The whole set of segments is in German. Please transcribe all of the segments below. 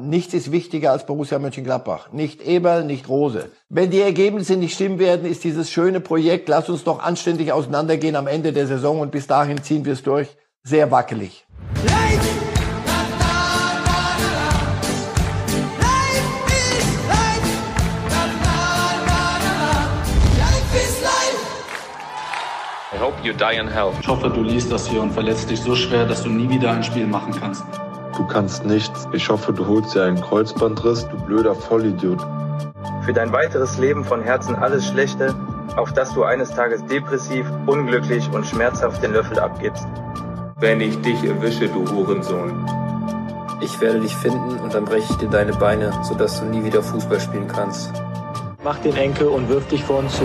Nichts ist wichtiger als Borussia Mönchengladbach. Nicht Eberl, nicht Rose. Wenn die Ergebnisse nicht stimmen werden, ist dieses schöne Projekt, lass uns doch anständig auseinandergehen am Ende der Saison und bis dahin ziehen wir es durch, sehr wackelig. I hope you die in hell. Ich hoffe, du liest das hier und verletzt dich so schwer, dass du nie wieder ein Spiel machen kannst. Du kannst nichts. Ich hoffe, du holst dir einen Kreuzbandriss, du blöder Vollidiot. Für dein weiteres Leben von Herzen alles Schlechte, auf dass du eines Tages depressiv, unglücklich und schmerzhaft den Löffel abgibst. Wenn ich dich erwische, du Hurensohn. Ich werde dich finden und dann breche ich dir deine Beine, sodass du nie wieder Fußball spielen kannst. Mach den Enkel und wirf dich vor uns zu.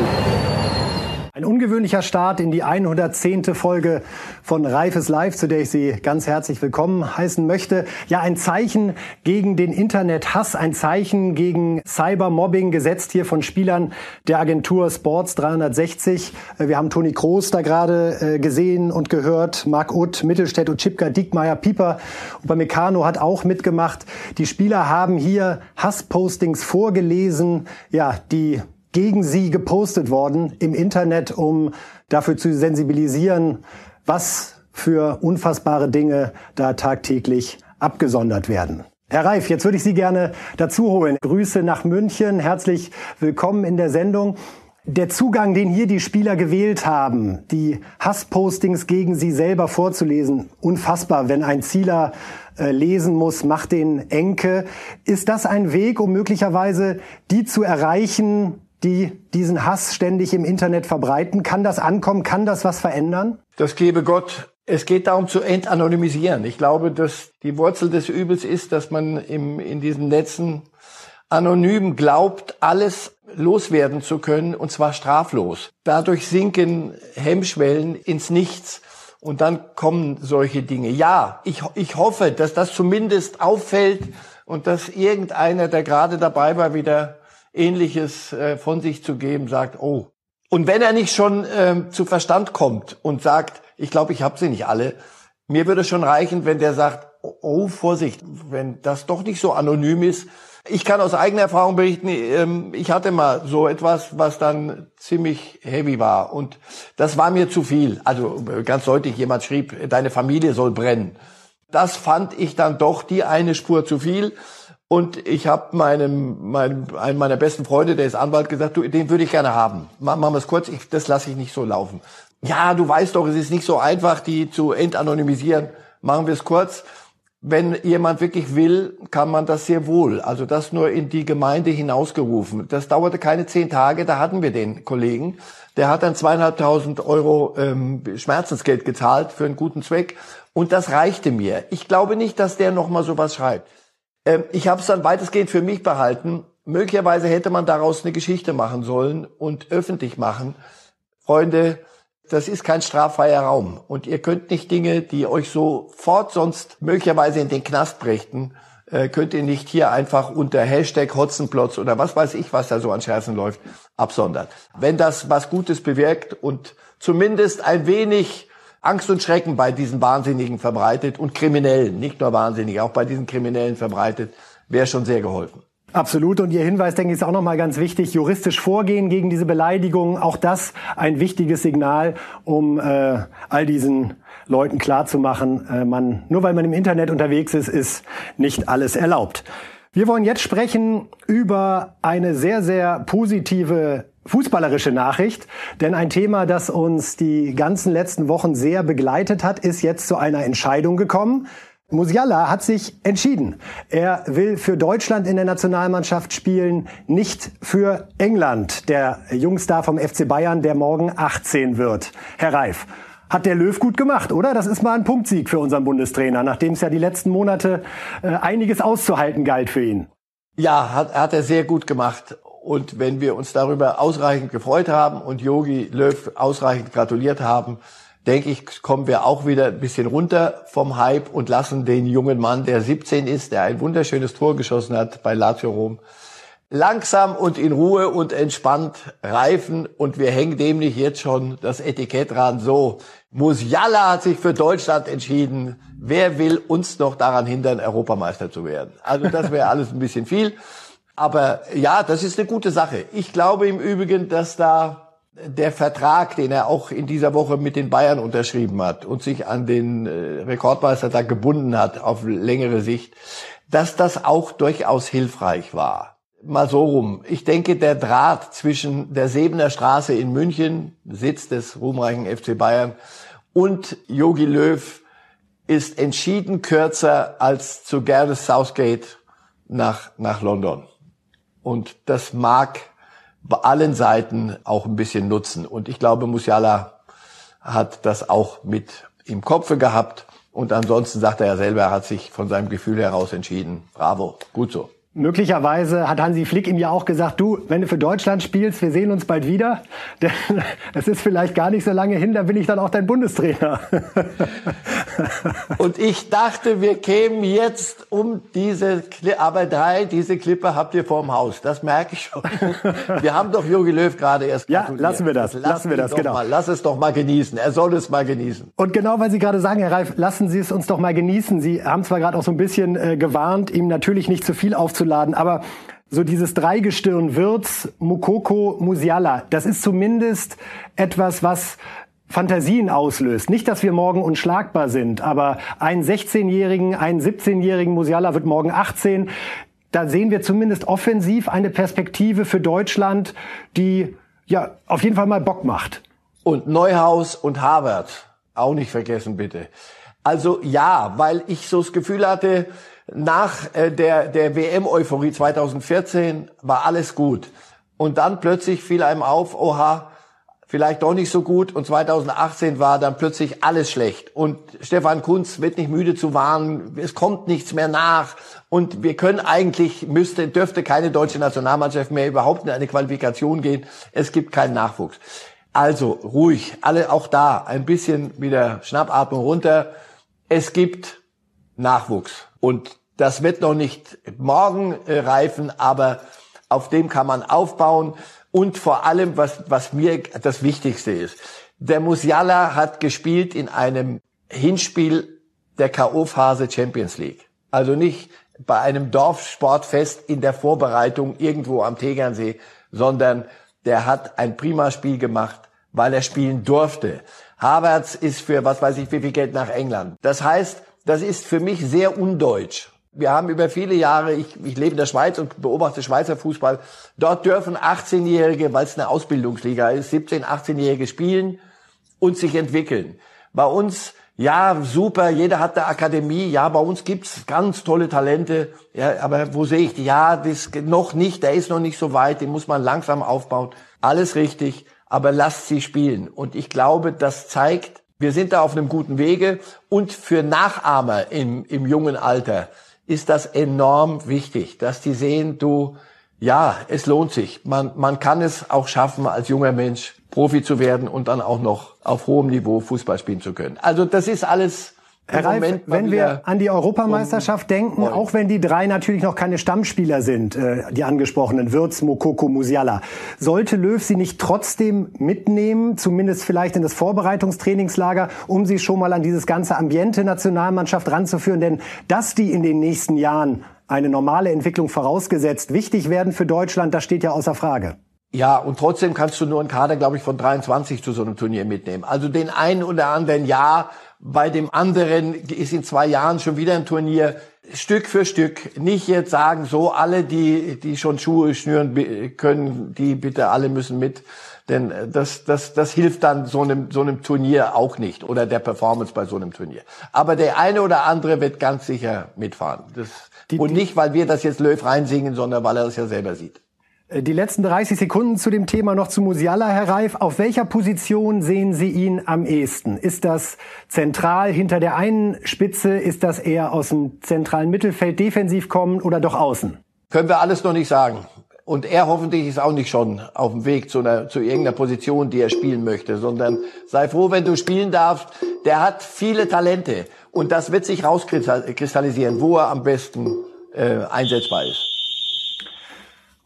Ein ungewöhnlicher Start in die 110. Folge von Reifes Live, zu der ich Sie ganz herzlich willkommen heißen möchte. Ja, ein Zeichen gegen den Internethass, ein Zeichen gegen Cybermobbing gesetzt hier von Spielern der Agentur Sports 360. Äh, wir haben Toni Kroos da gerade äh, gesehen und gehört, Marc Utt, Mittelstädt Chipka, Diekmeyer, Pieper. Upamecano hat auch mitgemacht. Die Spieler haben hier Hasspostings vorgelesen, ja, die gegen sie gepostet worden im Internet, um dafür zu sensibilisieren, was für unfassbare Dinge da tagtäglich abgesondert werden. Herr Reif, jetzt würde ich Sie gerne dazu holen. Grüße nach München, herzlich willkommen in der Sendung. Der Zugang, den hier die Spieler gewählt haben, die Hasspostings gegen sie selber vorzulesen, unfassbar, wenn ein Zieler äh, lesen muss, macht den Enke. Ist das ein Weg, um möglicherweise die zu erreichen, die diesen Hass ständig im Internet verbreiten? Kann das ankommen? Kann das was verändern? Das gebe Gott. Es geht darum zu entanonymisieren. Ich glaube, dass die Wurzel des Übels ist, dass man im, in diesen Netzen anonym glaubt, alles loswerden zu können, und zwar straflos. Dadurch sinken Hemmschwellen ins Nichts. Und dann kommen solche Dinge. Ja, ich, ich hoffe, dass das zumindest auffällt und dass irgendeiner, der gerade dabei war, wieder Ähnliches äh, von sich zu geben, sagt, oh. Und wenn er nicht schon ähm, zu Verstand kommt und sagt, ich glaube, ich habe sie nicht alle, mir würde schon reichen, wenn der sagt, oh, oh, Vorsicht, wenn das doch nicht so anonym ist. Ich kann aus eigener Erfahrung berichten, ähm, ich hatte mal so etwas, was dann ziemlich heavy war. Und das war mir zu viel. Also ganz deutlich, jemand schrieb, deine Familie soll brennen. Das fand ich dann doch die eine Spur zu viel. Und ich habe meinem, meinem, einem meiner besten Freunde, der ist Anwalt, gesagt, du, den würde ich gerne haben. Machen wir es kurz, ich, das lasse ich nicht so laufen. Ja, du weißt doch, es ist nicht so einfach, die zu entanonymisieren. Machen wir es kurz. Wenn jemand wirklich will, kann man das sehr wohl. Also das nur in die Gemeinde hinausgerufen. Das dauerte keine zehn Tage, da hatten wir den Kollegen. Der hat dann zweieinhalbtausend Euro ähm, Schmerzensgeld gezahlt für einen guten Zweck. Und das reichte mir. Ich glaube nicht, dass der nochmal sowas schreibt. Ähm, ich habe es dann weitestgehend für mich behalten. Möglicherweise hätte man daraus eine Geschichte machen sollen und öffentlich machen. Freunde, das ist kein straffreier Raum. Und ihr könnt nicht Dinge, die euch sofort sonst möglicherweise in den Knast brächten, äh, könnt ihr nicht hier einfach unter Hashtag Hotzenplotz oder was weiß ich, was da so an Scherzen läuft, absondern. Wenn das was Gutes bewirkt und zumindest ein wenig Angst und Schrecken bei diesen Wahnsinnigen verbreitet und Kriminellen, nicht nur Wahnsinnige, auch bei diesen Kriminellen verbreitet, wäre schon sehr geholfen. Absolut. Und Ihr Hinweis, denke ich, ist auch nochmal ganz wichtig. Juristisch vorgehen gegen diese Beleidigungen. Auch das ein wichtiges Signal, um äh, all diesen Leuten klarzumachen, äh, man, nur weil man im Internet unterwegs ist, ist nicht alles erlaubt. Wir wollen jetzt sprechen über eine sehr, sehr positive fußballerische Nachricht, denn ein Thema, das uns die ganzen letzten Wochen sehr begleitet hat, ist jetzt zu einer Entscheidung gekommen. Musiala hat sich entschieden. Er will für Deutschland in der Nationalmannschaft spielen, nicht für England, der Jungstar vom FC Bayern, der morgen 18 wird. Herr Reif, hat der Löw gut gemacht, oder? Das ist mal ein Punktsieg für unseren Bundestrainer, nachdem es ja die letzten Monate äh, einiges auszuhalten galt für ihn. Ja, hat, hat er sehr gut gemacht. Und wenn wir uns darüber ausreichend gefreut haben und Yogi Löw ausreichend gratuliert haben, denke ich, kommen wir auch wieder ein bisschen runter vom Hype und lassen den jungen Mann, der 17 ist, der ein wunderschönes Tor geschossen hat bei Lazio Rom, langsam und in Ruhe und entspannt reifen und wir hängen dem nicht jetzt schon das Etikett dran. So, Musiala hat sich für Deutschland entschieden. Wer will uns noch daran hindern, Europameister zu werden? Also das wäre alles ein bisschen viel. Aber ja, das ist eine gute Sache. Ich glaube im Übrigen, dass da der Vertrag, den er auch in dieser Woche mit den Bayern unterschrieben hat und sich an den äh, Rekordmeister da gebunden hat auf längere Sicht, dass das auch durchaus hilfreich war mal so rum. Ich denke, der Draht zwischen der Sebener Straße in München, Sitz des ruhmreichen FC Bayern, und Yogi Löw ist entschieden kürzer als zu Gareth Southgate nach, nach London. Und das mag bei allen Seiten auch ein bisschen nutzen. Und ich glaube, Musiala hat das auch mit im Kopfe gehabt. Und ansonsten sagt er ja selber, er hat sich von seinem Gefühl heraus entschieden. Bravo, gut so. Möglicherweise hat Hansi Flick ihm ja auch gesagt, du, wenn du für Deutschland spielst, wir sehen uns bald wieder. Denn es ist vielleicht gar nicht so lange hin, da bin ich dann auch dein Bundestrainer. Und ich dachte, wir kämen jetzt um diese, Klippe, aber drei, diese Klippe habt ihr vorm Haus. Das merke ich schon. Wir haben doch Jogi Löw gerade erst Ja, lassen wir das. Lass lassen wir das, genau. Mal, lass es doch mal genießen. Er soll es mal genießen. Und genau, weil Sie gerade sagen, Herr Reif, lassen Sie es uns doch mal genießen. Sie haben zwar gerade auch so ein bisschen äh, gewarnt, ihm natürlich nicht zu viel aufzunehmen aufzuladen. Aber so dieses Dreigestirn Wirtz, Mukoko, Musiala, das ist zumindest etwas, was Fantasien auslöst. Nicht, dass wir morgen unschlagbar sind, aber einen 16-Jährigen, einen 17-Jährigen Musiala wird morgen 18. Da sehen wir zumindest offensiv eine Perspektive für Deutschland, die ja auf jeden Fall mal Bock macht. Und Neuhaus und Harvard, auch nicht vergessen bitte. Also ja, weil ich so das Gefühl hatte, nach äh, der, der WM-Euphorie 2014 war alles gut. Und dann plötzlich fiel einem auf, oha, vielleicht doch nicht so gut. Und 2018 war dann plötzlich alles schlecht. Und Stefan Kunz wird nicht müde zu warnen, es kommt nichts mehr nach. Und wir können eigentlich, müsste, dürfte keine deutsche Nationalmannschaft mehr überhaupt in eine Qualifikation gehen. Es gibt keinen Nachwuchs. Also ruhig, alle auch da ein bisschen wieder Schnappatmung runter. Es gibt Nachwuchs. Und das wird noch nicht morgen äh, reifen, aber auf dem kann man aufbauen. Und vor allem, was, was mir das Wichtigste ist, der Musiala hat gespielt in einem Hinspiel der K.O.-Phase Champions League. Also nicht bei einem Dorfsportfest in der Vorbereitung irgendwo am Tegernsee, sondern der hat ein prima Spiel gemacht, weil er spielen durfte. Havertz ist für was weiß ich wie viel Geld nach England. Das heißt, das ist für mich sehr undeutsch. Wir haben über viele Jahre, ich, ich lebe in der Schweiz und beobachte Schweizer Fußball, dort dürfen 18-Jährige, weil es eine Ausbildungsliga ist, 17-, 18-Jährige spielen und sich entwickeln. Bei uns, ja, super, jeder hat eine Akademie, ja, bei uns gibt's ganz tolle Talente, ja, aber wo sehe ich die? Ja, das noch nicht, der ist noch nicht so weit, den muss man langsam aufbauen. Alles richtig, aber lasst sie spielen. Und ich glaube, das zeigt, wir sind da auf einem guten Wege und für Nachahmer im, im jungen Alter ist das enorm wichtig, dass die sehen, du, ja, es lohnt sich. Man, man kann es auch schaffen, als junger Mensch Profi zu werden und dann auch noch auf hohem Niveau Fußball spielen zu können. Also das ist alles Herr Reif, wenn wir an die Europameisterschaft denken, auch wenn die drei natürlich noch keine Stammspieler sind, äh, die angesprochenen Würz, Mokoko, Musiala, sollte Löw sie nicht trotzdem mitnehmen, zumindest vielleicht in das Vorbereitungstrainingslager, um sie schon mal an dieses ganze Ambiente Nationalmannschaft ranzuführen? Denn dass die in den nächsten Jahren eine normale Entwicklung vorausgesetzt wichtig werden für Deutschland, das steht ja außer Frage. Ja, und trotzdem kannst du nur einen Kader, glaube ich, von 23 zu so einem Turnier mitnehmen. Also den einen oder anderen ja, bei dem anderen ist in zwei Jahren schon wieder ein Turnier. Stück für Stück. Nicht jetzt sagen, so alle, die, die schon Schuhe schnüren können, die bitte alle müssen mit. Denn das, das, das hilft dann so einem, so einem Turnier auch nicht oder der Performance bei so einem Turnier. Aber der eine oder andere wird ganz sicher mitfahren. Das, die, und nicht, weil wir das jetzt Löw reinsingen, sondern weil er das ja selber sieht. Äh, die letzten 30 Sekunden zu dem Thema noch zu Musiala, Herr Reif. Auf welcher Position sehen Sie ihn am ehesten? Ist das zentral hinter der einen Spitze? Ist das eher aus dem zentralen Mittelfeld defensiv kommen oder doch außen? Können wir alles noch nicht sagen. Und er hoffentlich ist auch nicht schon auf dem Weg zu, einer, zu irgendeiner Position, die er spielen möchte, sondern sei froh, wenn du spielen darfst. Der hat viele Talente und das wird sich rauskristallisieren, wo er am besten äh, einsetzbar ist.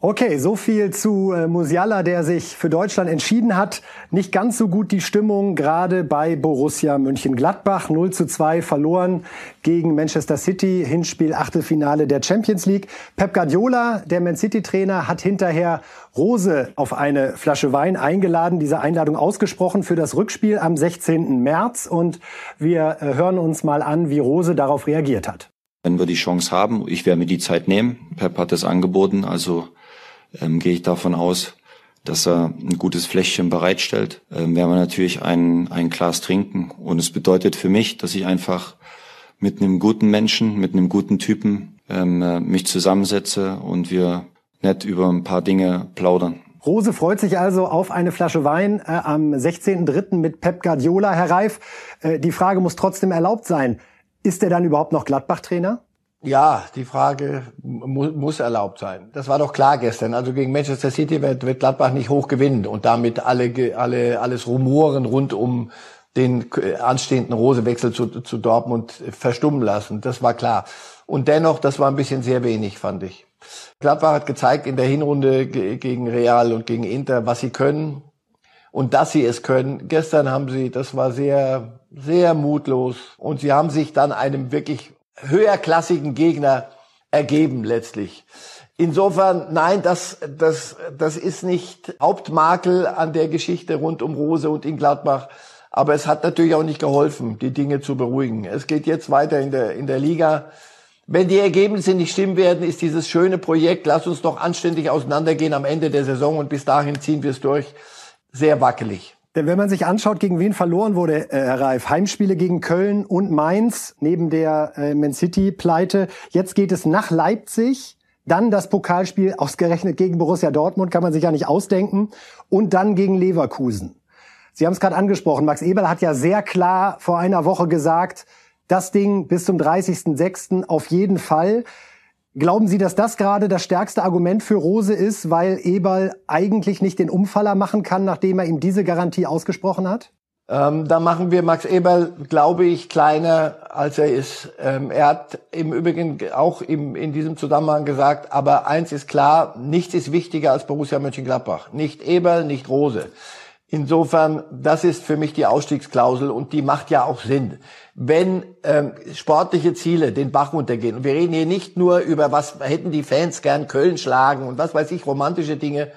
Okay, so viel zu äh, Musiala, der sich für Deutschland entschieden hat. Nicht ganz so gut die Stimmung, gerade bei Borussia Mönchengladbach. 0 zu 2 verloren gegen Manchester City, Hinspiel Achtelfinale der Champions League. Pep Guardiola, der Man City Trainer, hat hinterher Rose auf eine Flasche Wein eingeladen, diese Einladung ausgesprochen für das Rückspiel am 16. März. Und wir äh, hören uns mal an, wie Rose darauf reagiert hat. Wenn wir die Chance haben, ich werde mir die Zeit nehmen. Pep hat es angeboten, also ähm, gehe ich davon aus, dass er ein gutes Fläschchen bereitstellt, ähm, werden wir natürlich ein, ein Glas trinken. Und es bedeutet für mich, dass ich einfach mit einem guten Menschen, mit einem guten Typen ähm, äh, mich zusammensetze und wir nett über ein paar Dinge plaudern. Rose freut sich also auf eine Flasche Wein äh, am 16.03. mit Pep Guardiola. Herr Reif, äh, die Frage muss trotzdem erlaubt sein. Ist er dann überhaupt noch Gladbach-Trainer? Ja, die Frage mu muss erlaubt sein. Das war doch klar gestern. Also gegen Manchester City wird, wird Gladbach nicht hoch gewinnen und damit alle, alle, alles Rumoren rund um den anstehenden Rosewechsel zu, zu Dortmund verstummen lassen. Das war klar. Und dennoch, das war ein bisschen sehr wenig, fand ich. Gladbach hat gezeigt in der Hinrunde gegen Real und gegen Inter, was sie können und dass sie es können. Gestern haben sie, das war sehr, sehr mutlos und sie haben sich dann einem wirklich höherklassigen Gegner ergeben letztlich. Insofern, nein, das, das, das ist nicht Hauptmakel an der Geschichte rund um Rose und in Gladbach. Aber es hat natürlich auch nicht geholfen, die Dinge zu beruhigen. Es geht jetzt weiter in der, in der Liga. Wenn die Ergebnisse nicht stimmen werden, ist dieses schöne Projekt, lass uns doch anständig auseinandergehen am Ende der Saison und bis dahin ziehen wir es durch, sehr wackelig. Denn wenn man sich anschaut, gegen wen verloren wurde, äh, Herr Reif, Heimspiele gegen Köln und Mainz, neben der äh, Man City-Pleite. Jetzt geht es nach Leipzig, dann das Pokalspiel ausgerechnet gegen Borussia Dortmund, kann man sich ja nicht ausdenken, und dann gegen Leverkusen. Sie haben es gerade angesprochen, Max Eberl hat ja sehr klar vor einer Woche gesagt, das Ding bis zum 30.06. auf jeden Fall. Glauben Sie, dass das gerade das stärkste Argument für Rose ist, weil Eberl eigentlich nicht den Umfaller machen kann, nachdem er ihm diese Garantie ausgesprochen hat? Ähm, da machen wir Max Eberl, glaube ich, kleiner, als er ist. Ähm, er hat im Übrigen auch im, in diesem Zusammenhang gesagt, aber eins ist klar, nichts ist wichtiger als Borussia Mönchengladbach. Nicht Eberl, nicht Rose. Insofern, das ist für mich die Ausstiegsklausel und die macht ja auch Sinn. Wenn ähm, sportliche Ziele den Bach runtergehen, und wir reden hier nicht nur über, was hätten die Fans gern Köln schlagen und was weiß ich, romantische Dinge,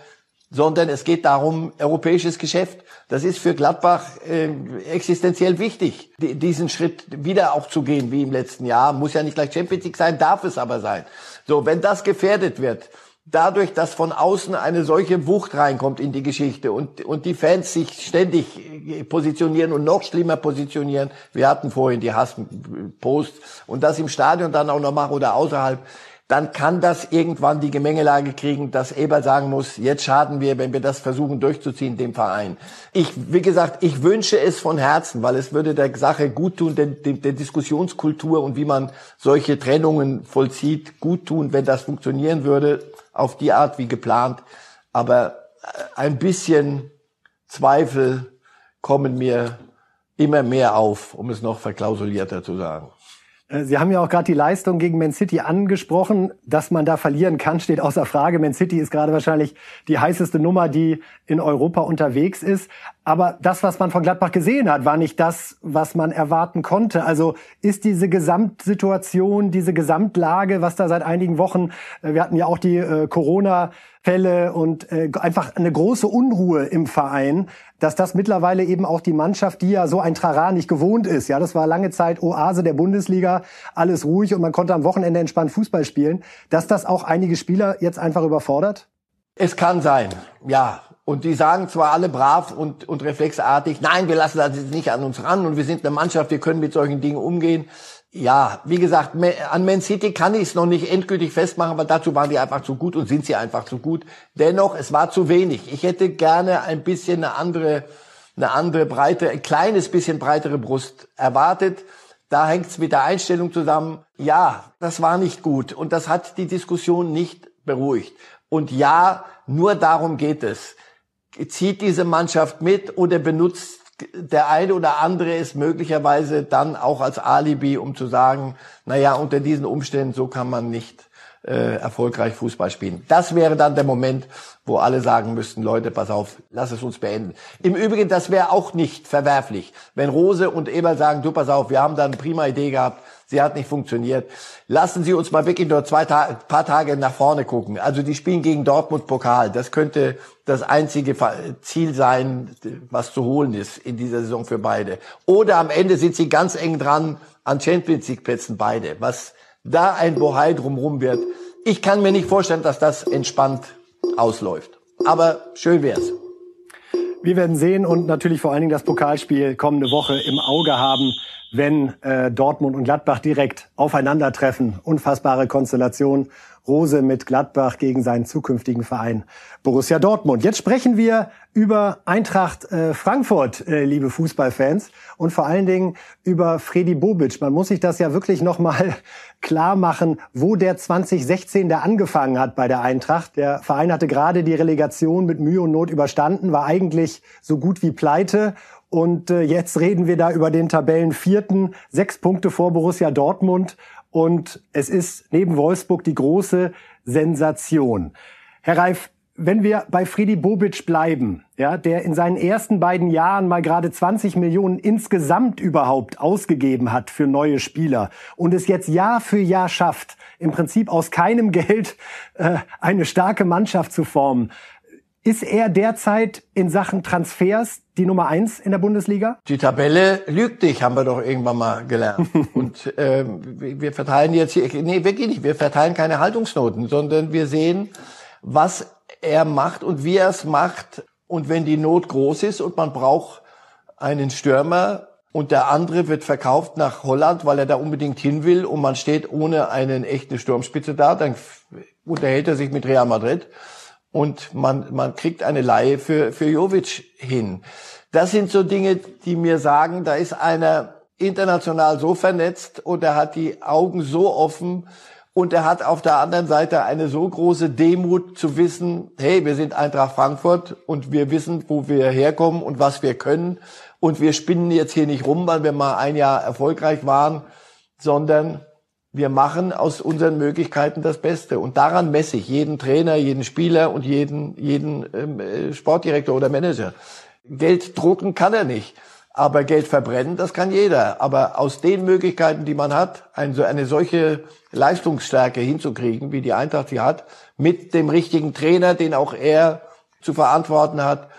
sondern es geht darum, europäisches Geschäft. Das ist für Gladbach äh, existenziell wichtig, diesen Schritt wieder auch zu gehen, wie im letzten Jahr. Muss ja nicht gleich Champions League sein, darf es aber sein. So, wenn das gefährdet wird, dadurch, dass von außen eine solche Wucht reinkommt in die Geschichte und, und die Fans sich ständig positionieren und noch schlimmer positionieren. Wir hatten vorhin die Hasspost und das im Stadion dann auch noch machen oder außerhalb. Dann kann das irgendwann die Gemengelage kriegen, dass Eber sagen muss, jetzt schaden wir, wenn wir das versuchen durchzuziehen, dem Verein. Ich, wie gesagt, ich wünsche es von Herzen, weil es würde der Sache gut tun, der, der Diskussionskultur und wie man solche Trennungen vollzieht, gut tun, wenn das funktionieren würde auf die Art wie geplant. Aber äh, ein bisschen Zweifel kommen mir immer mehr auf, um es noch verklausulierter zu sagen. Äh, Sie haben ja auch gerade die Leistung gegen Man City angesprochen. Dass man da verlieren kann, steht außer Frage. Man City ist gerade wahrscheinlich die heißeste Nummer, die in Europa unterwegs ist. Aber das, was man von Gladbach gesehen hat, war nicht das, was man erwarten konnte. Also ist diese Gesamtsituation, diese Gesamtlage, was da seit einigen Wochen, äh, wir hatten ja auch die äh, Corona Fälle und äh, einfach eine große Unruhe im Verein, dass das mittlerweile eben auch die Mannschaft, die ja so ein Trara nicht gewohnt ist, ja, das war lange Zeit Oase der Bundesliga, alles ruhig und man konnte am Wochenende entspannt Fußball spielen, dass das auch einige Spieler jetzt einfach überfordert? Es kann sein, ja. Und die sagen zwar alle brav und, und reflexartig, nein, wir lassen das jetzt nicht an uns ran und wir sind eine Mannschaft, wir können mit solchen Dingen umgehen. Ja, wie gesagt, an Man City kann ich es noch nicht endgültig festmachen, weil dazu waren die einfach zu gut und sind sie einfach zu gut. Dennoch, es war zu wenig. Ich hätte gerne ein bisschen eine andere, eine andere breite, ein kleines bisschen breitere Brust erwartet. Da hängt es mit der Einstellung zusammen. Ja, das war nicht gut und das hat die Diskussion nicht beruhigt. Und ja, nur darum geht es. Zieht diese Mannschaft mit oder benutzt der eine oder andere ist möglicherweise dann auch als Alibi, um zu sagen, naja, unter diesen Umständen, so kann man nicht äh, erfolgreich Fußball spielen. Das wäre dann der Moment, wo alle sagen müssten, Leute, pass auf, lass es uns beenden. Im Übrigen, das wäre auch nicht verwerflich, wenn Rose und Eber sagen, du pass auf, wir haben da eine prima Idee gehabt, sie hat nicht funktioniert. Lassen Sie uns mal wirklich nur zwei Ta paar Tage nach vorne gucken. Also die spielen gegen Dortmund Pokal. Das könnte das einzige Ziel sein, was zu holen ist in dieser Saison für beide. Oder am Ende sind sie ganz eng dran an Champions League Plätzen beide. Was da ein Bohai drumherum wird. Ich kann mir nicht vorstellen, dass das entspannt ausläuft. Aber schön wär's. Wir werden sehen und natürlich vor allen Dingen das Pokalspiel kommende Woche im Auge haben, wenn äh, Dortmund und Gladbach direkt aufeinandertreffen. Unfassbare Konstellation. Rose mit Gladbach gegen seinen zukünftigen Verein Borussia Dortmund. Jetzt sprechen wir über Eintracht äh, Frankfurt, äh, liebe Fußballfans, und vor allen Dingen über Freddy Bobic. Man muss sich das ja wirklich nochmal klar machen, wo der 2016 der angefangen hat bei der Eintracht. Der Verein hatte gerade die Relegation mit Mühe und Not überstanden, war eigentlich so gut wie pleite und äh, jetzt reden wir da über den Tabellenvierten, sechs Punkte vor Borussia Dortmund und es ist neben Wolfsburg die große Sensation. Herr Reif, wenn wir bei Friedi Bobic bleiben, ja, der in seinen ersten beiden Jahren mal gerade 20 Millionen insgesamt überhaupt ausgegeben hat für neue Spieler und es jetzt Jahr für Jahr schafft, im Prinzip aus keinem Geld äh, eine starke Mannschaft zu formen, ist er derzeit in Sachen Transfers die Nummer eins in der Bundesliga? Die Tabelle lügt dich, haben wir doch irgendwann mal gelernt. Und äh, wir verteilen jetzt hier, nee, wirklich nicht, wir verteilen keine Haltungsnoten, sondern wir sehen, was er macht und wie er es macht. Und wenn die Not groß ist und man braucht einen Stürmer und der andere wird verkauft nach Holland, weil er da unbedingt hin will und man steht ohne einen echten Sturmspitze da, dann unterhält er sich mit Real Madrid und man, man kriegt eine Laie für, für Jovic hin. Das sind so Dinge, die mir sagen, da ist einer international so vernetzt und er hat die Augen so offen und er hat auf der anderen Seite eine so große Demut zu wissen, hey, wir sind Eintracht Frankfurt und wir wissen, wo wir herkommen und was wir können und wir spinnen jetzt hier nicht rum, weil wir mal ein Jahr erfolgreich waren, sondern wir machen aus unseren Möglichkeiten das Beste. Und daran messe ich jeden Trainer, jeden Spieler und jeden, jeden ähm, äh, Sportdirektor oder Manager. Geld drucken kann er nicht. Aber Geld verbrennen, das kann jeder. Aber aus den Möglichkeiten, die man hat, eine, eine solche Leistungsstärke hinzukriegen, wie die Eintracht sie hat, mit dem richtigen Trainer, den auch er zu verantworten hat,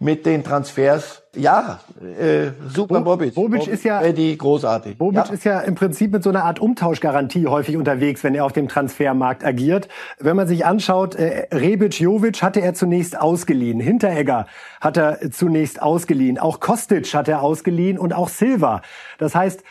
mit den Transfers. Ja, äh, super Bobic. Bobic ist ja die großartig. Bobic ja. ist ja im Prinzip mit so einer Art Umtauschgarantie häufig unterwegs, wenn er auf dem Transfermarkt agiert. Wenn man sich anschaut, äh, Rebic, Jovic hatte er zunächst ausgeliehen, Hinteregger hat er zunächst ausgeliehen, auch Kostic hat er ausgeliehen und auch Silva. Das heißt,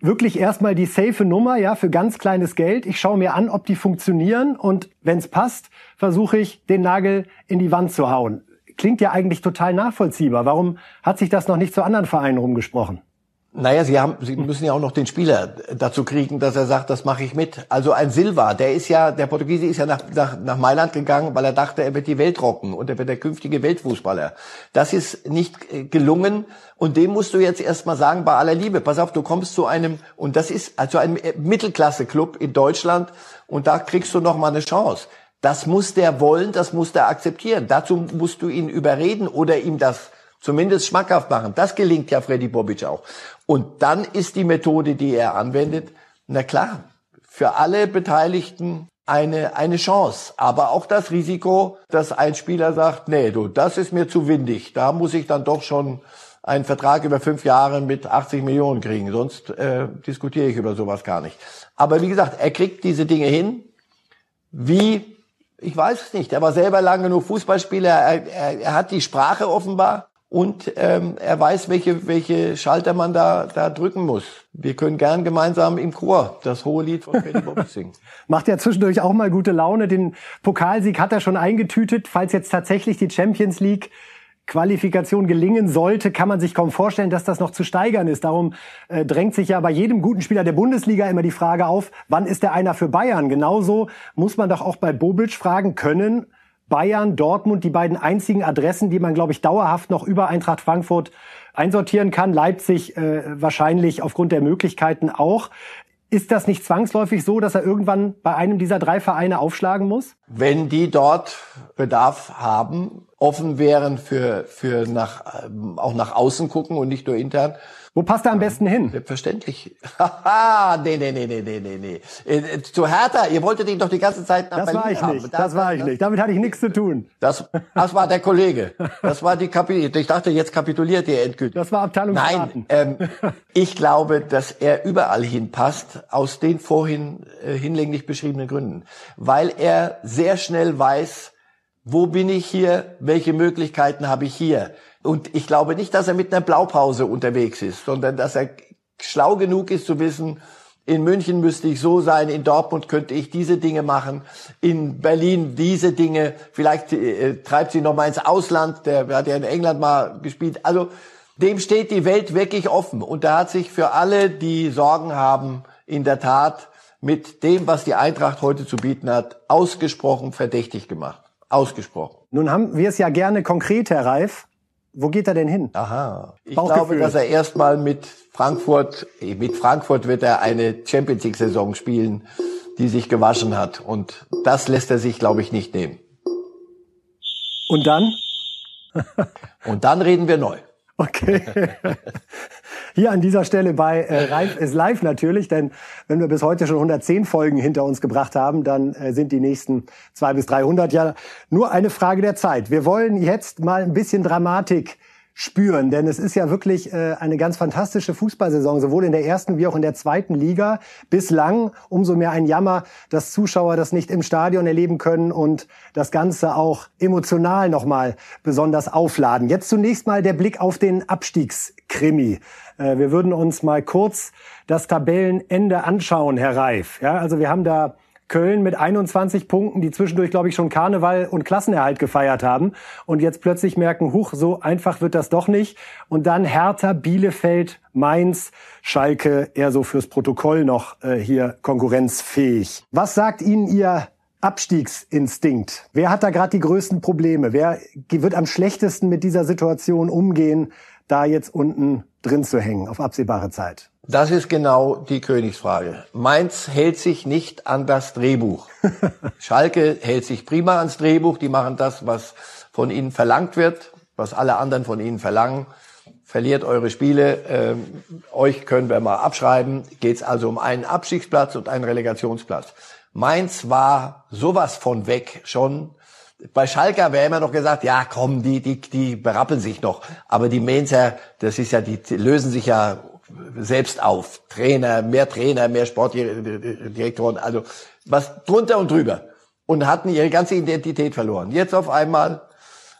wirklich erstmal die safe Nummer, ja, für ganz kleines Geld. Ich schaue mir an, ob die funktionieren und wenn es passt, versuche ich den Nagel in die Wand zu hauen klingt ja eigentlich total nachvollziehbar. Warum hat sich das noch nicht zu anderen Vereinen rumgesprochen? Naja, sie haben, sie müssen ja auch noch den Spieler dazu kriegen, dass er sagt, das mache ich mit. Also ein Silva, der ist ja, der Portugiese ist ja nach, nach, nach Mailand gegangen, weil er dachte, er wird die Welt rocken und er wird der künftige Weltfußballer. Das ist nicht äh, gelungen und dem musst du jetzt erstmal sagen, bei aller Liebe, pass auf, du kommst zu einem, und das ist also ein Mittelklasse-Club in Deutschland und da kriegst du noch mal eine Chance. Das muss der wollen, das muss der akzeptieren. Dazu musst du ihn überreden oder ihm das zumindest schmackhaft machen. Das gelingt ja Freddy Bobic auch. Und dann ist die Methode, die er anwendet, na klar, für alle Beteiligten eine, eine Chance. Aber auch das Risiko, dass ein Spieler sagt, nee, du, das ist mir zu windig. Da muss ich dann doch schon einen Vertrag über fünf Jahre mit 80 Millionen kriegen. Sonst äh, diskutiere ich über sowas gar nicht. Aber wie gesagt, er kriegt diese Dinge hin. Wie ich weiß es nicht. Er war selber lange genug Fußballspieler. Er, er, er hat die Sprache offenbar und ähm, er weiß, welche, welche Schalter man da, da drücken muss. Wir können gern gemeinsam im Chor das hohe Lied von Freddy Bobby singen. Macht ja zwischendurch auch mal gute Laune. Den Pokalsieg hat er schon eingetütet. Falls jetzt tatsächlich die Champions League Qualifikation gelingen sollte, kann man sich kaum vorstellen, dass das noch zu steigern ist. Darum äh, drängt sich ja bei jedem guten Spieler der Bundesliga immer die Frage auf, wann ist der einer für Bayern? Genauso muss man doch auch bei Bobic fragen können, Bayern, Dortmund, die beiden einzigen Adressen, die man, glaube ich, dauerhaft noch über Eintracht Frankfurt einsortieren kann. Leipzig äh, wahrscheinlich aufgrund der Möglichkeiten auch. Ist das nicht zwangsläufig so, dass er irgendwann bei einem dieser drei Vereine aufschlagen muss? Wenn die dort Bedarf haben, offen wären für, für nach, ähm, auch nach außen gucken und nicht nur intern, wo passt er am besten hin? Selbstverständlich. Haha, nee, nee, nee, nee, nee, nee, nee. Äh, zu Hertha, ihr wolltet ihn doch die ganze Zeit nach das Berlin war ich haben. nicht, das, das war ich nicht. Damit hatte ich nichts zu tun. Das, das war der Kollege. Das war die Kapitel. Ich dachte, jetzt kapituliert ihr endgültig. Das war Abteilung Nein, ähm, ich glaube, dass er überall hinpasst, aus den vorhin äh, hinlänglich beschriebenen Gründen. Weil er sehr schnell weiß, wo bin ich hier, welche Möglichkeiten habe ich hier und ich glaube nicht, dass er mit einer Blaupause unterwegs ist, sondern dass er schlau genug ist zu wissen, in München müsste ich so sein, in Dortmund könnte ich diese Dinge machen, in Berlin diese Dinge, vielleicht äh, treibt sie noch mal ins Ausland, der hat ja in England mal gespielt. Also dem steht die Welt wirklich offen und da hat sich für alle, die Sorgen haben, in der Tat mit dem, was die Eintracht heute zu bieten hat, ausgesprochen verdächtig gemacht. Ausgesprochen. Nun haben wir es ja gerne konkret, Herr Reif. Wo geht er denn hin? Aha. Ich glaube, dass er erstmal mit Frankfurt, mit Frankfurt wird er eine Champions League Saison spielen, die sich gewaschen hat. Und das lässt er sich, glaube ich, nicht nehmen. Und dann? Und dann reden wir neu. Okay. Hier an dieser Stelle bei äh, Reif ist live natürlich, denn wenn wir bis heute schon 110 Folgen hinter uns gebracht haben, dann äh, sind die nächsten zwei bis 300 ja nur eine Frage der Zeit. Wir wollen jetzt mal ein bisschen Dramatik spüren. Denn es ist ja wirklich äh, eine ganz fantastische Fußballsaison, sowohl in der ersten wie auch in der zweiten Liga. Bislang umso mehr ein Jammer, dass Zuschauer das nicht im Stadion erleben können und das Ganze auch emotional nochmal besonders aufladen. Jetzt zunächst mal der Blick auf den Abstiegskrimi. Äh, wir würden uns mal kurz das Tabellenende anschauen, Herr Reif. Ja, also wir haben da Köln mit 21 Punkten, die zwischendurch, glaube ich, schon Karneval und Klassenerhalt gefeiert haben und jetzt plötzlich merken, huch, so einfach wird das doch nicht. Und dann Hertha, Bielefeld, Mainz, Schalke, eher so fürs Protokoll noch äh, hier konkurrenzfähig. Was sagt Ihnen Ihr Abstiegsinstinkt? Wer hat da gerade die größten Probleme? Wer wird am schlechtesten mit dieser Situation umgehen, da jetzt unten drin zu hängen auf absehbare Zeit? Das ist genau die Königsfrage. Mainz hält sich nicht an das Drehbuch. Schalke hält sich prima ans Drehbuch. Die machen das, was von ihnen verlangt wird, was alle anderen von ihnen verlangen. Verliert eure Spiele. Ähm, euch können wir mal abschreiben. Geht es also um einen Abstiegsplatz und einen Relegationsplatz. Mainz war sowas von weg schon. Bei Schalke wäre immer noch gesagt, ja komm, die, die, die berappeln sich noch. Aber die Mainzer, das ist ja, die, die lösen sich ja selbst auf. Trainer, mehr Trainer, mehr Sportdirektoren, also was drunter und drüber. Und hatten ihre ganze Identität verloren. Jetzt auf einmal,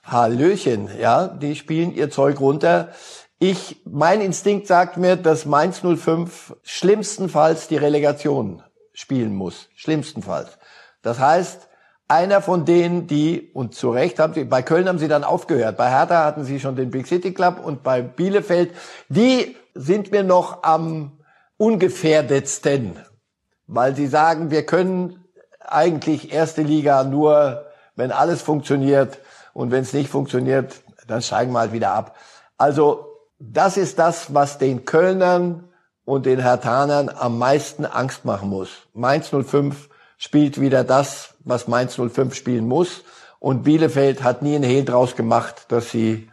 Hallöchen, ja, die spielen ihr Zeug runter. Ich, mein Instinkt sagt mir, dass Mainz 05 schlimmstenfalls die Relegation spielen muss. Schlimmstenfalls. Das heißt, einer von denen, die, und zu Recht haben sie, bei Köln haben sie dann aufgehört, bei Hertha hatten sie schon den Big City Club und bei Bielefeld, die sind mir noch am ungefährdetsten, weil sie sagen, wir können eigentlich erste Liga nur, wenn alles funktioniert und wenn es nicht funktioniert, dann steigen wir halt wieder ab. Also das ist das, was den Kölnern und den Hertanern am meisten Angst machen muss. Mainz 05 spielt wieder das, was Mainz 05 spielen muss. Und Bielefeld hat nie einen Hehl draus gemacht, dass sie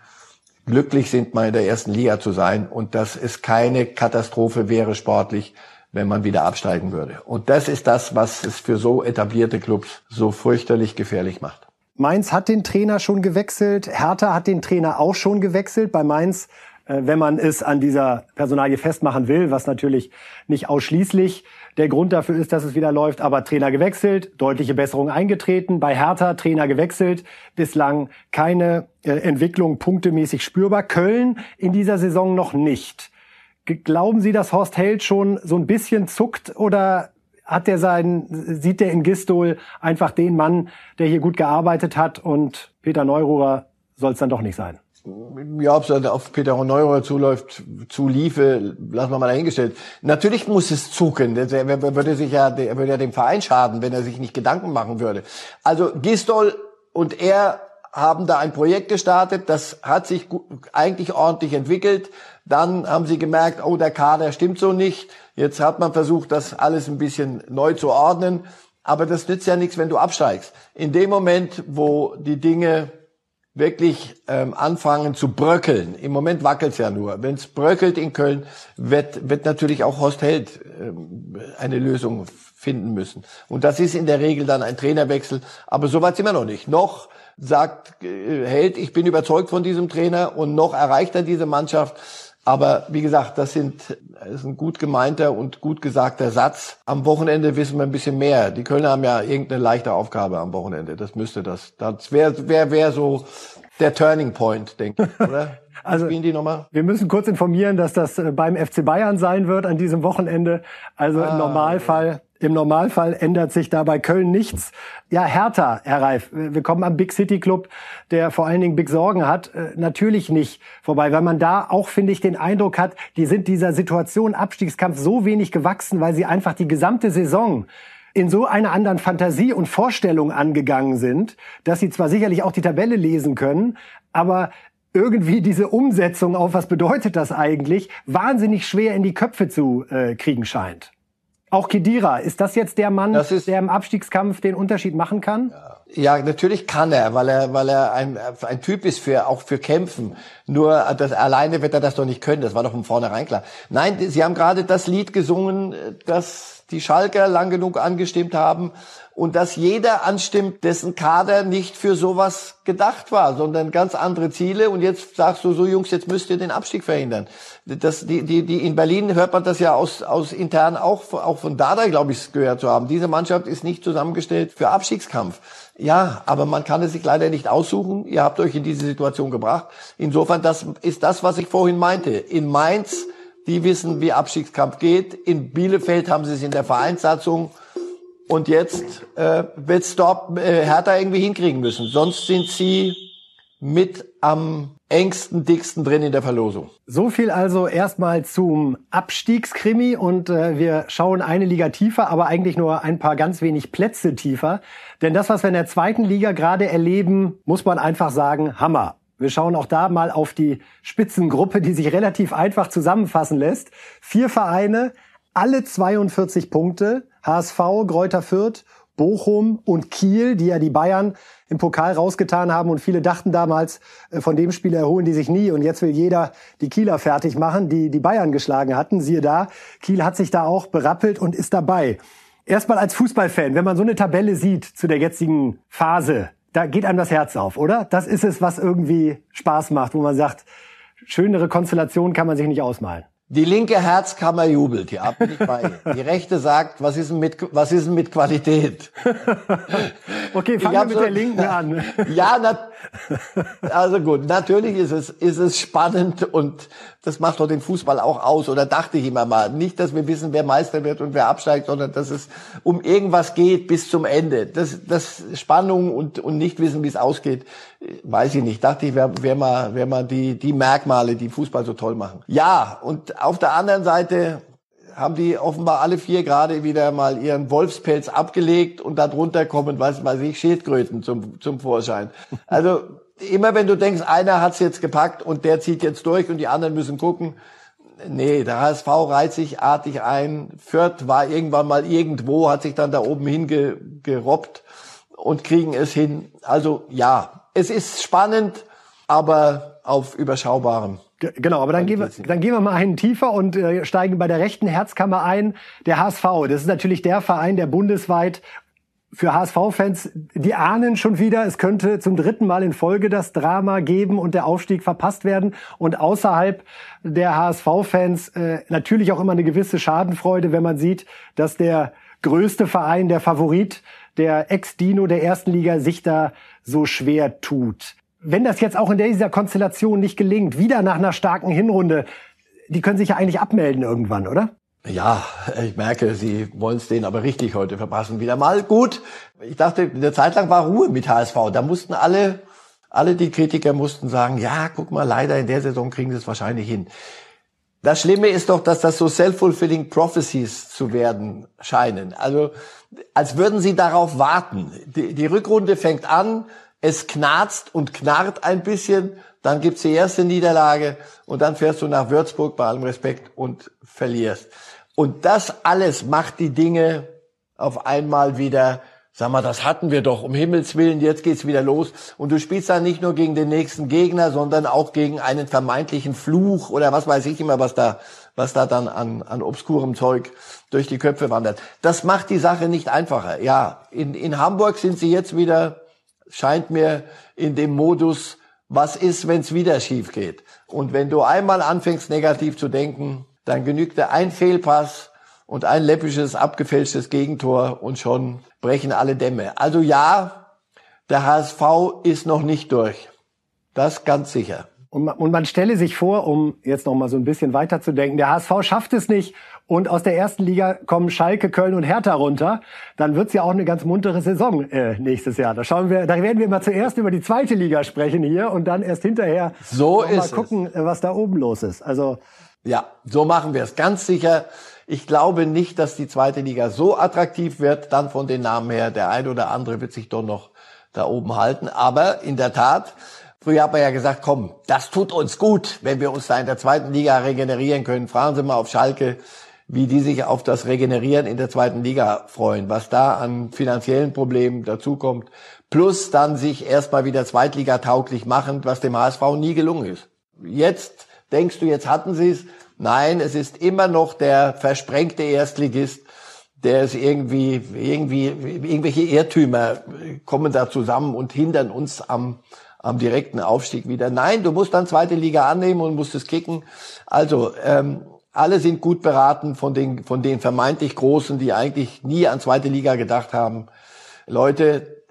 glücklich sind, mal in der ersten Liga zu sein und dass es keine Katastrophe wäre sportlich, wenn man wieder absteigen würde. Und das ist das, was es für so etablierte Clubs so fürchterlich gefährlich macht. Mainz hat den Trainer schon gewechselt, Hertha hat den Trainer auch schon gewechselt. Bei Mainz wenn man es an dieser Personalie festmachen will, was natürlich nicht ausschließlich der Grund dafür ist, dass es wieder läuft, aber Trainer gewechselt, deutliche Besserung eingetreten, bei Hertha Trainer gewechselt, bislang keine äh, Entwicklung punktemäßig spürbar. Köln in dieser Saison noch nicht. Glauben Sie, dass Horst Held schon so ein bisschen zuckt oder hat er seinen, sieht der in Gistol einfach den Mann, der hier gut gearbeitet hat und Peter Neururer soll es dann doch nicht sein? Ja, ob es auf Peter Neurer zuläuft, zuliefe, lassen wir mal dahingestellt. Natürlich muss es zucken. Er würde sich ja, würde ja dem Verein schaden, wenn er sich nicht Gedanken machen würde. Also Gistol und er haben da ein Projekt gestartet, das hat sich eigentlich ordentlich entwickelt. Dann haben sie gemerkt, oh, der Kader stimmt so nicht. Jetzt hat man versucht, das alles ein bisschen neu zu ordnen. Aber das nützt ja nichts, wenn du absteigst. In dem Moment, wo die Dinge wirklich ähm, anfangen zu bröckeln. Im Moment wackelt's ja nur. Wenn es bröckelt in Köln, wird, wird natürlich auch Horst Held ähm, eine Lösung finden müssen. Und das ist in der Regel dann ein Trainerwechsel. Aber so weit sind wir noch nicht. Noch sagt äh, Held, ich bin überzeugt von diesem Trainer und noch erreicht er diese Mannschaft. Aber wie gesagt, das, sind, das ist ein gut gemeinter und gut gesagter Satz. Am Wochenende wissen wir ein bisschen mehr. Die Kölner haben ja irgendeine leichte Aufgabe am Wochenende. Das müsste das. Das wäre wär, wär so der Turning Point, denke ich, oder? Also, die nochmal? wir müssen kurz informieren, dass das äh, beim FC Bayern sein wird an diesem Wochenende. Also ah, im Normalfall im Normalfall ändert sich da bei Köln nichts. Ja, Hertha, Herr Reif, wir kommen am Big City Club, der vor allen Dingen Big Sorgen hat, äh, natürlich nicht vorbei, weil man da auch, finde ich, den Eindruck hat, die sind dieser Situation Abstiegskampf so wenig gewachsen, weil sie einfach die gesamte Saison in so einer anderen Fantasie und Vorstellung angegangen sind, dass sie zwar sicherlich auch die Tabelle lesen können, aber irgendwie diese Umsetzung auf, was bedeutet das eigentlich, wahnsinnig schwer in die Köpfe zu äh, kriegen scheint. Auch Kedira, ist das jetzt der Mann, der im Abstiegskampf den Unterschied machen kann? Ja, natürlich kann er, weil er, weil er ein, ein Typ ist für, auch für Kämpfen. Nur das, alleine wird er das doch nicht können. Das war doch von vornherein klar. Nein, Sie haben gerade das Lied gesungen, das die Schalker lang genug angestimmt haben und dass jeder anstimmt, dessen Kader nicht für sowas gedacht war, sondern ganz andere Ziele. Und jetzt sagst du so, Jungs, jetzt müsst ihr den Abstieg verhindern. Das, die, die, die in Berlin hört man das ja aus, aus intern auch, auch von Dada, glaube ich, gehört zu haben. Diese Mannschaft ist nicht zusammengestellt für Abstiegskampf. Ja, aber man kann es sich leider nicht aussuchen. Ihr habt euch in diese Situation gebracht. Insofern, das ist das, was ich vorhin meinte. In Mainz, die wissen, wie Abstiegskampf geht. In Bielefeld haben sie es in der Vereinssatzung und jetzt äh, wird's dort äh, Hertha irgendwie hinkriegen müssen. Sonst sind sie mit am engsten, dicksten drin in der Verlosung. So viel also erstmal zum Abstiegskrimi und äh, wir schauen eine Liga tiefer, aber eigentlich nur ein paar ganz wenig Plätze tiefer. Denn das, was wir in der zweiten Liga gerade erleben, muss man einfach sagen, Hammer. Wir schauen auch da mal auf die Spitzengruppe, die sich relativ einfach zusammenfassen lässt. Vier Vereine, alle 42 Punkte. HSV, Gräuter Fürth, Bochum und Kiel, die ja die Bayern im Pokal rausgetan haben und viele dachten damals, äh, von dem Spiel erholen die sich nie und jetzt will jeder die Kieler fertig machen, die die Bayern geschlagen hatten. Siehe da, Kiel hat sich da auch berappelt und ist dabei. Erstmal als Fußballfan, wenn man so eine Tabelle sieht zu der jetzigen Phase, da geht einem das Herz auf, oder? Das ist es, was irgendwie Spaß macht, wo man sagt, schönere Konstellation kann man sich nicht ausmalen. Die linke Herzkammer jubelt, ja, bin ich bei Die rechte sagt, was ist denn mit, was ist denn mit Qualität? okay, fangen wir mit so, der linken an. ja, na, also gut, natürlich ist es, ist es spannend und das macht doch den Fußball auch aus, oder dachte ich immer mal. Nicht, dass wir wissen, wer Meister wird und wer absteigt, sondern dass es um irgendwas geht bis zum Ende. Das, das Spannung und, und nicht wissen, wie es ausgeht, weiß ich nicht. Dachte ich, wäre wär mal, wär mal die, die Merkmale, die Fußball so toll machen. Ja, und auf der anderen Seite haben die offenbar alle vier gerade wieder mal ihren Wolfspelz abgelegt und darunter kommen, weiß weiß ich, Schildkröten zum, zum Vorschein. Also immer wenn du denkst, einer hat's jetzt gepackt und der zieht jetzt durch und die anderen müssen gucken, nee, der HSV reiht sich artig ein. Fürth war irgendwann mal irgendwo, hat sich dann da oben hingerobbt und kriegen es hin. Also ja, es ist spannend, aber auf überschaubarem. Genau, aber dann gehen, wir, dann gehen wir mal einen tiefer und äh, steigen bei der rechten Herzkammer ein. Der HSV, das ist natürlich der Verein, der bundesweit für HSV-Fans, die ahnen schon wieder, es könnte zum dritten Mal in Folge das Drama geben und der Aufstieg verpasst werden. Und außerhalb der HSV-Fans äh, natürlich auch immer eine gewisse Schadenfreude, wenn man sieht, dass der größte Verein, der Favorit, der Ex-Dino der ersten Liga sich da so schwer tut. Wenn das jetzt auch in dieser Konstellation nicht gelingt, wieder nach einer starken Hinrunde, die können sich ja eigentlich abmelden irgendwann, oder? Ja, ich merke, Sie wollen es denen aber richtig heute verpassen. Wieder mal gut. Ich dachte, eine Zeit lang war Ruhe mit HSV. Da mussten alle, alle die Kritiker mussten sagen, ja, guck mal, leider in der Saison kriegen sie es wahrscheinlich hin. Das Schlimme ist doch, dass das so self-fulfilling prophecies zu werden scheinen. Also, als würden sie darauf warten. Die, die Rückrunde fängt an, es knarzt und knarrt ein bisschen, dann gibt's die erste Niederlage und dann fährst du nach Würzburg bei allem Respekt und verlierst. Und das alles macht die Dinge auf einmal wieder Sag mal, das hatten wir doch, um Himmels Willen, jetzt geht's wieder los. Und du spielst dann nicht nur gegen den nächsten Gegner, sondern auch gegen einen vermeintlichen Fluch oder was weiß ich immer, was da, was da dann an, an obskurem Zeug durch die Köpfe wandert. Das macht die Sache nicht einfacher. Ja, in, in Hamburg sind sie jetzt wieder, scheint mir, in dem Modus, was ist, wenn's wieder schief geht. Und wenn du einmal anfängst, negativ zu denken, dann genügt dir ein Fehlpass, und ein läppisches, abgefälschtes Gegentor und schon brechen alle Dämme. Also ja, der HSV ist noch nicht durch. Das ganz sicher. Und man, und man stelle sich vor, um jetzt noch mal so ein bisschen weiterzudenken, der HSV schafft es nicht und aus der ersten Liga kommen Schalke, Köln und Hertha runter, dann wird's ja auch eine ganz muntere Saison äh, nächstes Jahr. Da schauen wir, da werden wir mal zuerst über die zweite Liga sprechen hier und dann erst hinterher so mal gucken, es. was da oben los ist. Also ja, so machen wir es ganz sicher. Ich glaube nicht, dass die zweite Liga so attraktiv wird, dann von den Namen her. Der eine oder andere wird sich doch noch da oben halten. Aber in der Tat, früher hat man ja gesagt, komm, das tut uns gut, wenn wir uns da in der zweiten Liga regenerieren können. Fragen Sie mal auf Schalke, wie die sich auf das Regenerieren in der zweiten Liga freuen, was da an finanziellen Problemen dazukommt. Plus dann sich erstmal wieder Zweitliga-tauglich machen, was dem HSV nie gelungen ist. Jetzt denkst du, jetzt hatten sie es, Nein, es ist immer noch der versprengte Erstligist, der es irgendwie, irgendwie, irgendwelche Irrtümer kommen da zusammen und hindern uns am, am direkten Aufstieg wieder. Nein, du musst dann zweite Liga annehmen und musst es kicken. Also, ähm, alle sind gut beraten von den, von den vermeintlich Großen, die eigentlich nie an zweite Liga gedacht haben. Leute,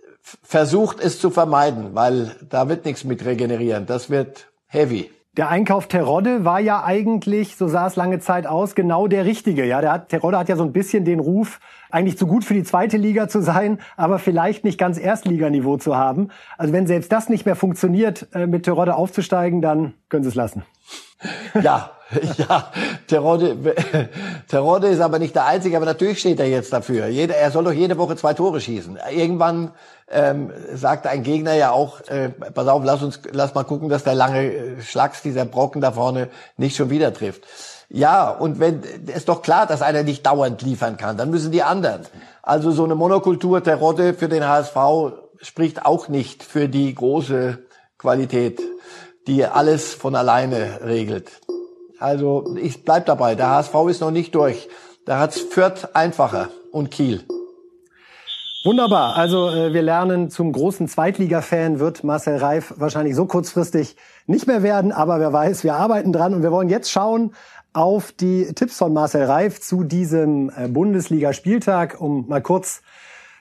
versucht es zu vermeiden, weil da wird nichts mit regenerieren. Das wird heavy. Der Einkauf Terodde war ja eigentlich, so sah es lange Zeit aus, genau der richtige. Ja, der hat, Terodde hat ja so ein bisschen den Ruf, eigentlich zu gut für die zweite Liga zu sein, aber vielleicht nicht ganz Erstliganiveau zu haben. Also wenn selbst das nicht mehr funktioniert, äh, mit Terodde aufzusteigen, dann können Sie es lassen. Ja, ja, Terodde, Terodde ist aber nicht der Einzige, aber natürlich steht er jetzt dafür. Jede, er soll doch jede Woche zwei Tore schießen. Irgendwann ähm, sagt ein Gegner ja auch, äh, pass auf, lass uns, lass mal gucken, dass der lange äh, Schlags, dieser Brocken da vorne, nicht schon wieder trifft. Ja, und wenn, ist doch klar, dass einer nicht dauernd liefern kann, dann müssen die anderen. Also so eine Monokultur Terodde für den HSV spricht auch nicht für die große Qualität, die alles von alleine regelt. Also ich bleib dabei, der HSV ist noch nicht durch. Da hat's Fürth einfacher und Kiel. Wunderbar. Also äh, wir lernen, zum großen Zweitliga-Fan wird Marcel Reif wahrscheinlich so kurzfristig nicht mehr werden, aber wer weiß, wir arbeiten dran und wir wollen jetzt schauen auf die Tipps von Marcel Reif zu diesem äh, Bundesliga-Spieltag, um mal kurz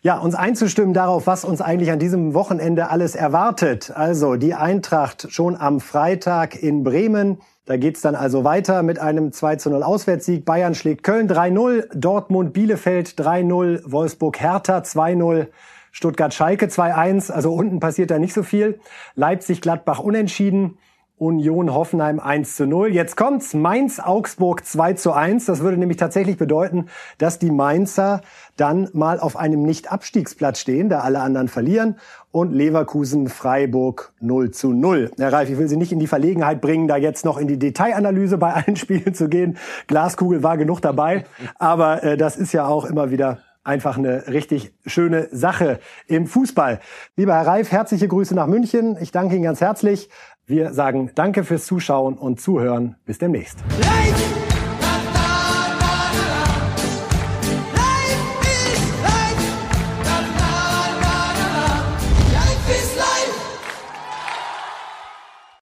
ja, uns einzustimmen darauf, was uns eigentlich an diesem Wochenende alles erwartet. Also die Eintracht schon am Freitag in Bremen da geht's dann also weiter mit einem 2 zu 0 Auswärtssieg. Bayern schlägt Köln 3-0, Dortmund Bielefeld 3-0, Wolfsburg Hertha 2-0. Stuttgart Schalke 2-1, also unten passiert da nicht so viel. Leipzig Gladbach unentschieden. Union Hoffenheim 1 zu 0. Jetzt kommt's. Mainz Augsburg 2 zu 1. Das würde nämlich tatsächlich bedeuten, dass die Mainzer dann mal auf einem Nicht-Abstiegsplatz stehen, da alle anderen verlieren. Und Leverkusen Freiburg 0 zu 0. Herr Reif, ich will Sie nicht in die Verlegenheit bringen, da jetzt noch in die Detailanalyse bei allen Spielen zu gehen. Glaskugel war genug dabei. Aber äh, das ist ja auch immer wieder einfach eine richtig schöne Sache im Fußball. Lieber Herr Reif, herzliche Grüße nach München. Ich danke Ihnen ganz herzlich. Wir sagen Danke fürs Zuschauen und Zuhören. Bis demnächst. Light!